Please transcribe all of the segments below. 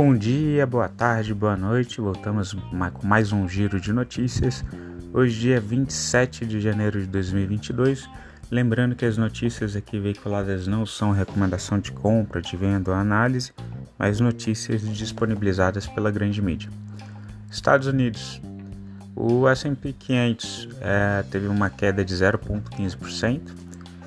Bom dia, boa tarde, boa noite. Voltamos com mais um giro de notícias. Hoje, dia 27 de janeiro de 2022. Lembrando que as notícias aqui veiculadas não são recomendação de compra, de venda ou análise, mas notícias disponibilizadas pela grande mídia. Estados Unidos. O S&P 500 é, teve uma queda de 0,15%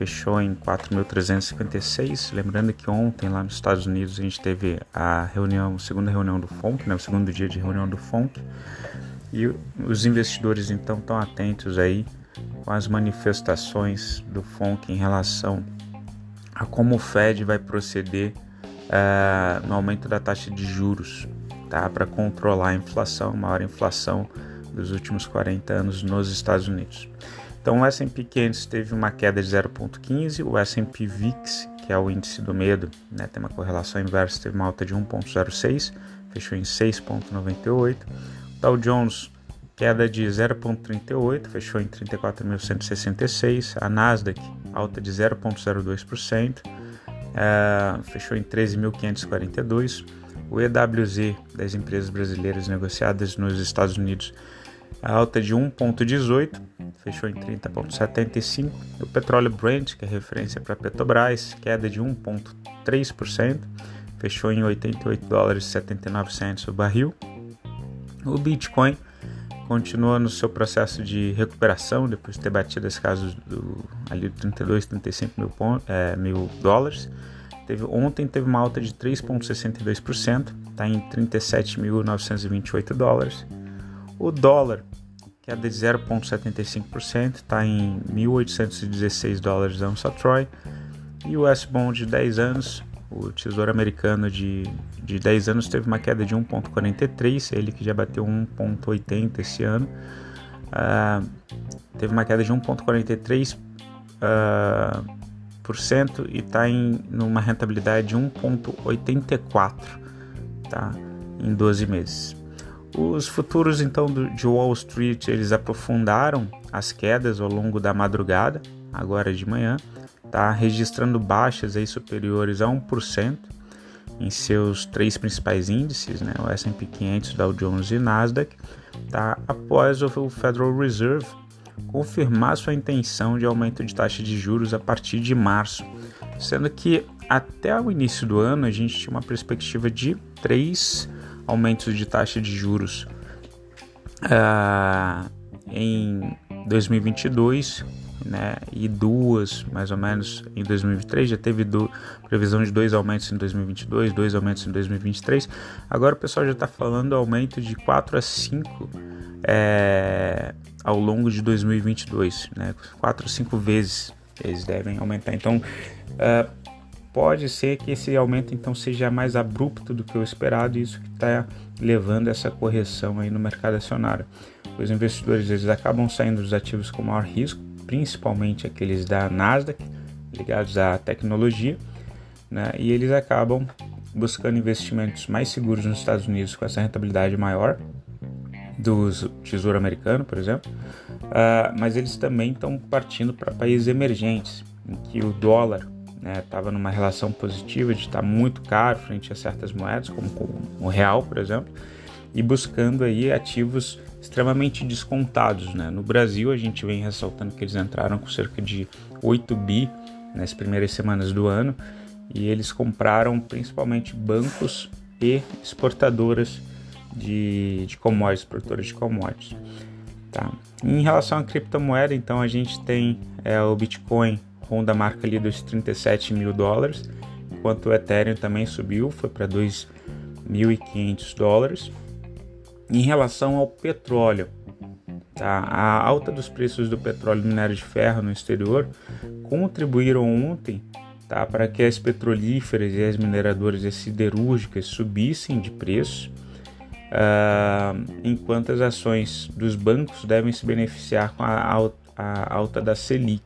fechou em 4.356. Lembrando que ontem lá nos Estados Unidos a gente teve a reunião, a segunda reunião do FONC, né, o segundo dia de reunião do FONC, e os investidores então estão atentos aí com as manifestações do FONC em relação a como o Fed vai proceder uh, no aumento da taxa de juros, tá, para controlar a inflação, maior inflação dos últimos 40 anos nos Estados Unidos. Então o S&P 500 teve uma queda de 0,15, o S&P VIX, que é o índice do medo, né, tem uma correlação inversa, teve uma alta de 1,06, fechou em 6,98. Dow Jones queda de 0,38, fechou em 34.166. A Nasdaq alta de 0,02%, é, fechou em 13.542. O EWZ das empresas brasileiras negociadas nos Estados Unidos alta de 1,18 fechou em 30,75. O petróleo Brent, que é referência para Petrobras, queda de 1,3%, fechou em 88 dólares e 79 centos o barril. O Bitcoin continua no seu processo de recuperação depois de ter batido as casas do ali 32, 35 mil, é, mil dólares. Teve, ontem teve uma alta de 3,62%, está em 37.928 dólares. O dólar queda de 0,75%, está em 1.816 dólares a Troy. E o S-Bond de 10 anos, o Tesouro Americano de, de 10 anos teve uma queda de 1,43, ele que já bateu 1,80 esse ano, uh, teve uma queda de 1,43% uh, e está em numa rentabilidade de 1,84 tá, em 12 meses. Os futuros então de Wall Street eles aprofundaram as quedas ao longo da madrugada, agora de manhã, tá registrando baixas aí superiores a 1% em seus três principais índices, né, o S&P 500, Dow Jones e Nasdaq, tá? Após o Federal Reserve confirmar sua intenção de aumento de taxa de juros a partir de março, sendo que até o início do ano a gente tinha uma perspectiva de 3 aumentos de taxa de juros uh, em 2022 né, e duas mais ou menos em 2023. Já teve do, previsão de dois aumentos em 2022, dois aumentos em 2023. Agora o pessoal já está falando aumento de 4 a 5 é, ao longo de 2022, né, 4 a 5 vezes eles devem aumentar. Então, uh, pode ser que esse aumento então seja mais abrupto do que o esperado e isso que está levando essa correção aí no mercado acionário. Os investidores eles acabam saindo dos ativos com maior risco, principalmente aqueles da Nasdaq ligados à tecnologia, né? e eles acabam buscando investimentos mais seguros nos Estados Unidos com essa rentabilidade maior do Tesouro Americano, por exemplo, uh, mas eles também estão partindo para países emergentes, em que o dólar estava né, numa relação positiva de estar muito caro frente a certas moedas, como o real, por exemplo, e buscando aí ativos extremamente descontados. Né? No Brasil, a gente vem ressaltando que eles entraram com cerca de 8 bi nas primeiras semanas do ano e eles compraram principalmente bancos e exportadoras de, de commodities, produtoras de commodities. Tá? Em relação à criptomoeda, então a gente tem é, o Bitcoin ronda a marca ali dos 37 mil dólares, enquanto o Ethereum também subiu, foi para 2.500 dólares. Em relação ao petróleo, tá? a alta dos preços do petróleo e minério de ferro no exterior contribuíram ontem tá? para que as petrolíferas e as mineradoras e as siderúrgicas subissem de preço. Uh, enquanto as ações dos bancos devem se beneficiar com a alta, a alta da Selic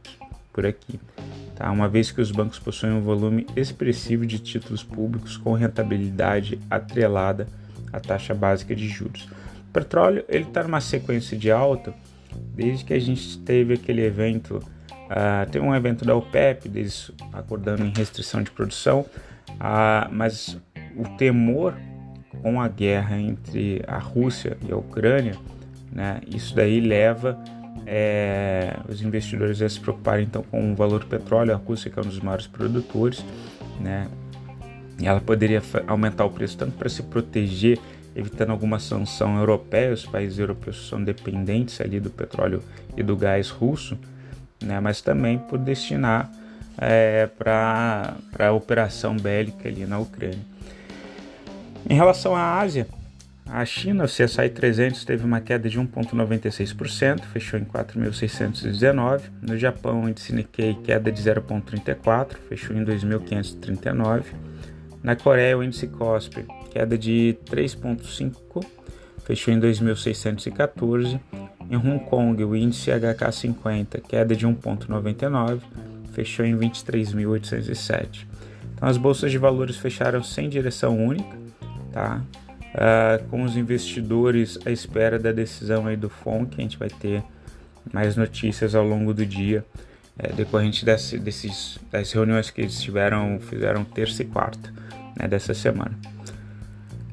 por aqui tá? uma vez que os bancos possuem um volume expressivo de títulos públicos com rentabilidade atrelada à taxa básica de juros. O petróleo está numa sequência de alta desde que a gente teve aquele evento, uh, um evento da OPEP, deles acordando em restrição de produção, uh, mas o temor com a guerra entre a Rússia e a Ucrânia, né, isso daí leva é, os investidores a se preocuparem então com o valor do petróleo, a Rússia que é um dos maiores produtores, né, e ela poderia aumentar o preço tanto para se proteger, evitando alguma sanção europeia, os países europeus são dependentes ali do petróleo e do gás russo, né, mas também por destinar é, para a operação bélica ali na Ucrânia. Em relação à Ásia, a China, o CSI 300 teve uma queda de 1,96%, fechou em 4.619. No Japão, o índice Nikkei queda de 0,34, fechou em 2.539. Na Coreia, o índice KOSPI queda de 3,5, fechou em 2.614. Em Hong Kong, o índice HK50 queda de 1,99, fechou em 23.807. Então, as bolsas de valores fecharam sem direção única, tá? Uh, com os investidores à espera da decisão aí do FONC. A gente vai ter mais notícias ao longo do dia, é, decorrente desse, desses, das reuniões que eles tiveram, fizeram terça e quarta né, dessa semana.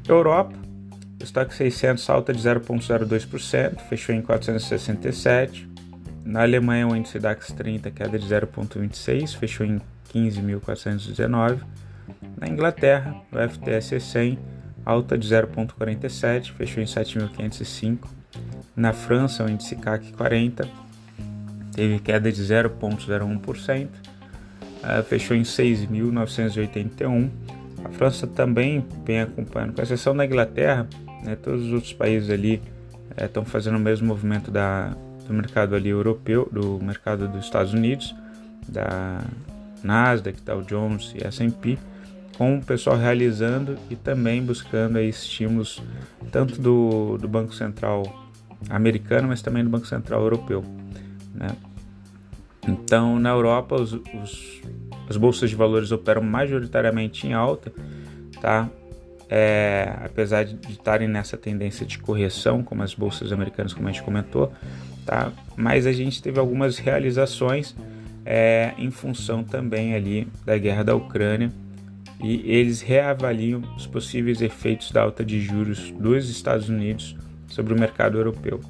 Europa, o estoque 600 salta de 0,02%, fechou em 467. Na Alemanha, o índice DAX 30 queda de 0,26, fechou em 15.419. Na Inglaterra, o FTSE 100 alta de 0,47, fechou em 7.505. Na França, o índice CAC 40 teve queda de 0,01%, uh, fechou em 6.981. A França também vem acompanhando, com exceção da Inglaterra, né, todos os outros países ali estão eh, fazendo o mesmo movimento da, do mercado ali europeu, do mercado dos Estados Unidos, da Nasdaq, Dow Jones e S&P com o pessoal realizando e também buscando aí estímulos tanto do, do Banco Central americano, mas também do Banco Central europeu. Né? Então, na Europa, os, os, as bolsas de valores operam majoritariamente em alta, tá? É, apesar de estarem nessa tendência de correção, como as bolsas americanas, como a gente comentou, tá? Mas a gente teve algumas realizações é, em função também ali da guerra da Ucrânia e eles reavaliam os possíveis efeitos da alta de juros dos Estados Unidos sobre o mercado europeu.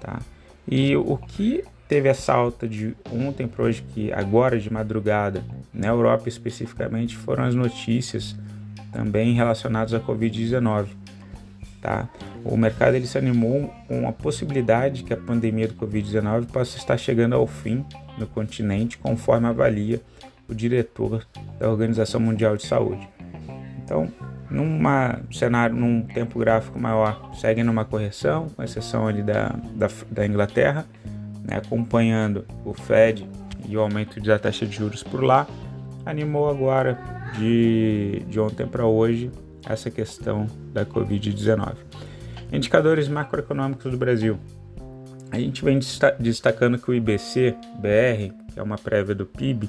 Tá? E o que teve essa alta de ontem para hoje, que agora de madrugada, na Europa especificamente, foram as notícias também relacionadas à Covid-19. Tá? O mercado ele se animou com a possibilidade que a pandemia do Covid-19 possa estar chegando ao fim no continente, conforme avalia o diretor da Organização Mundial de Saúde. Então, num cenário, num tempo gráfico maior, segue numa correção, com exceção ali da, da, da Inglaterra, né, acompanhando o Fed e o aumento da taxa de juros por lá, animou agora de, de ontem para hoje essa questão da Covid-19. Indicadores macroeconômicos do Brasil. A gente vem destacando que o IBC BR, que é uma prévia do PIB,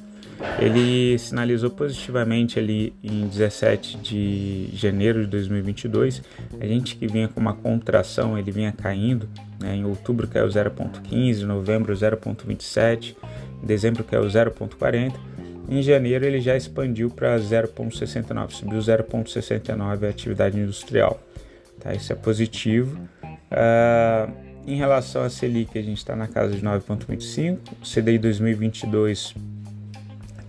ele sinalizou positivamente ali em 17 de janeiro de 2022. A gente que vinha com uma contração, ele vinha caindo. Né? Em outubro caiu 0,15, em novembro 0,27, em dezembro caiu 0,40. Em janeiro ele já expandiu para 0,69, subiu 0,69 a atividade industrial. Tá? Isso é positivo. Uh, em relação à Selic, a gente está na casa de 9,25, CDI 2022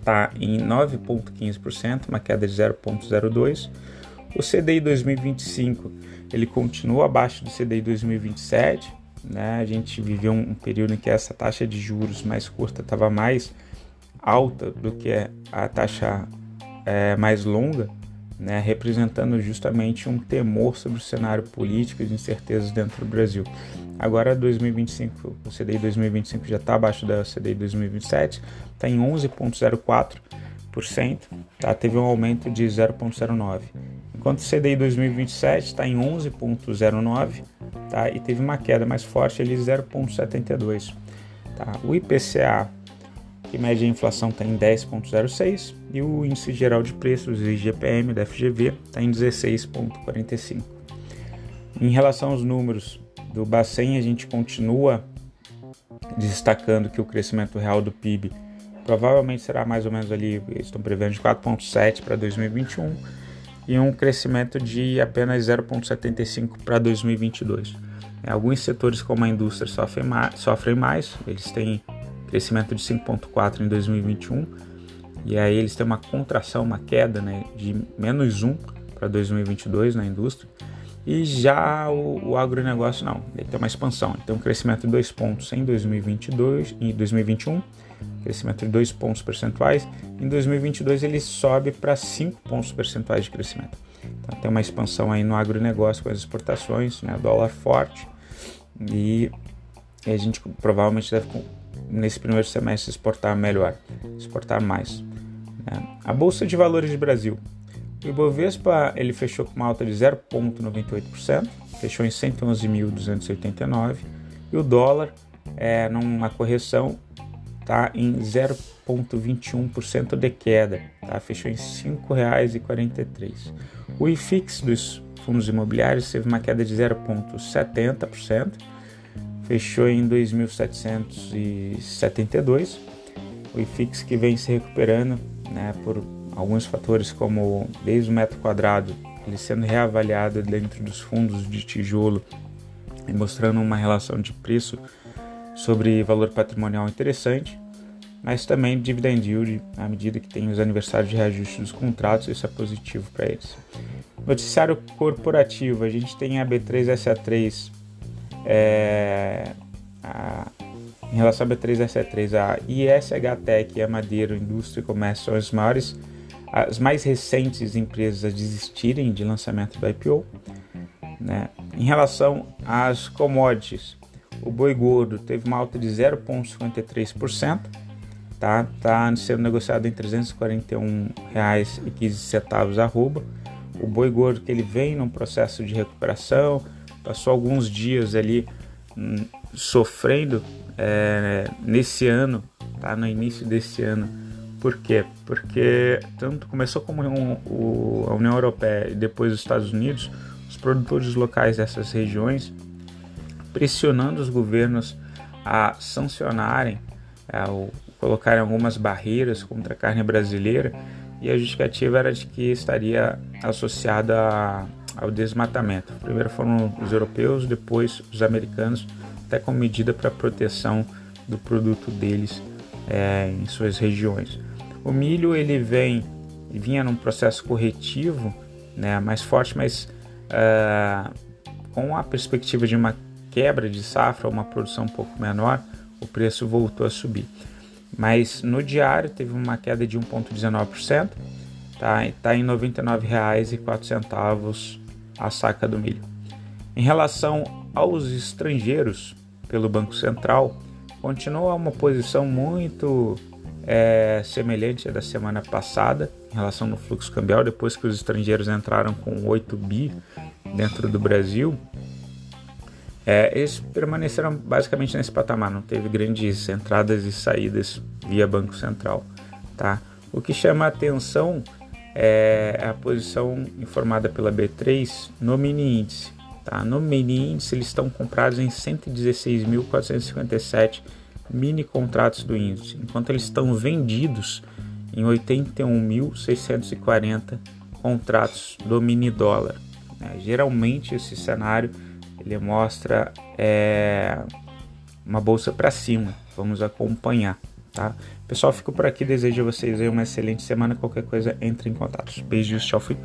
está em 9,15%, uma queda de 0,02%. O CDI 2025 ele continua abaixo do CDI 2027. Né? A gente viveu um período em que essa taxa de juros mais curta estava mais alta do que a taxa é, mais longa, né? representando justamente um temor sobre o cenário político e de incertezas dentro do Brasil. Agora 2025, o CDI 2025 já está abaixo da CDI 2027, está em 11,04%, tá? teve um aumento de 0,09%. Enquanto o CDI 2027 está em 11,09% tá? e teve uma queda mais forte ali 0,72%. Tá? O IPCA, que mede a inflação, está em 10,06% e o Índice Geral de Preços, IGPM, da FGV, está em 16,45%. Em relação aos números do Bacen, a gente continua destacando que o crescimento real do PIB provavelmente será mais ou menos ali, estão prevendo de 4,7 para 2021. e um crescimento de apenas 0,75 para 2022. É, alguns setores, como a indústria, sofrem mais, sofrem mais eles têm crescimento de 5,4 em 2021, e aí eles têm uma contração, uma queda né, de menos 1 para 2022 na indústria. E já o, o agronegócio não, ele tem uma expansão, ele tem um crescimento de 2 pontos em 2022 em 2021, crescimento de 2 pontos percentuais. Em 2022 ele sobe para 5 pontos percentuais de crescimento. Então tem uma expansão aí no agronegócio com as exportações, né, dólar forte e a gente provavelmente deve nesse primeiro semestre exportar melhor, exportar mais. Né? A bolsa de valores do Brasil o Ibovespa ele fechou com uma alta de 0,98%, fechou em 111.289 e o dólar é, numa correção está em 0,21% de queda, tá? fechou em R$ 5,43. O IFIX dos fundos imobiliários teve uma queda de 0,70%, fechou em 2.772. O IFIX que vem se recuperando né, por alguns fatores como desde o metro quadrado ele sendo reavaliado dentro dos fundos de tijolo e mostrando uma relação de preço sobre valor patrimonial interessante, mas também dividend yield à medida que tem os aniversários de reajuste dos contratos, isso é positivo para eles. Noticiário corporativo, a gente tem a B3SA3 é, a, em relação à B3SA3, a ISH Tech e a Madeira Indústria e Comércio são as maiores as mais recentes empresas a desistirem de lançamento do IPO. Né? Em relação às commodities, o boi gordo teve uma alta de 0,53%, tá? Tá sendo negociado em R$ 341,15 arroba. O boi gordo que ele vem num processo de recuperação, passou alguns dias ali hum, sofrendo é, nesse ano, tá? No início desse ano por quê? Porque tanto começou como um, o, a União Europeia e depois os Estados Unidos, os produtores locais dessas regiões pressionando os governos a sancionarem, a, colocarem algumas barreiras contra a carne brasileira e a justificativa era de que estaria associada a, ao desmatamento. Primeiro foram os europeus, depois os americanos, até como medida para proteção do produto deles é, em suas regiões. O milho ele vem vinha num processo corretivo, né, mais forte, mas uh, com a perspectiva de uma quebra de safra, uma produção um pouco menor, o preço voltou a subir. Mas no diário teve uma queda de 1,19%, tá? Está em R$ 99,04 a saca do milho. Em relação aos estrangeiros, pelo Banco Central, continua uma posição muito é semelhante à da semana passada em relação no fluxo cambial, depois que os estrangeiros entraram com 8 bi dentro do Brasil. É, eles permaneceram basicamente nesse patamar, não teve grandes entradas e saídas via Banco Central. Tá? O que chama a atenção é a posição informada pela B3 no mini índice. Tá? No mini índice eles estão comprados em 116.457 mini contratos do índice, enquanto eles estão vendidos em 81.640 contratos do mini dólar. É, geralmente esse cenário ele mostra é, uma bolsa para cima. Vamos acompanhar, tá? Pessoal, fico por aqui. Desejo a vocês uma excelente semana. Qualquer coisa, entre em contato. Beijos, tchau, fui.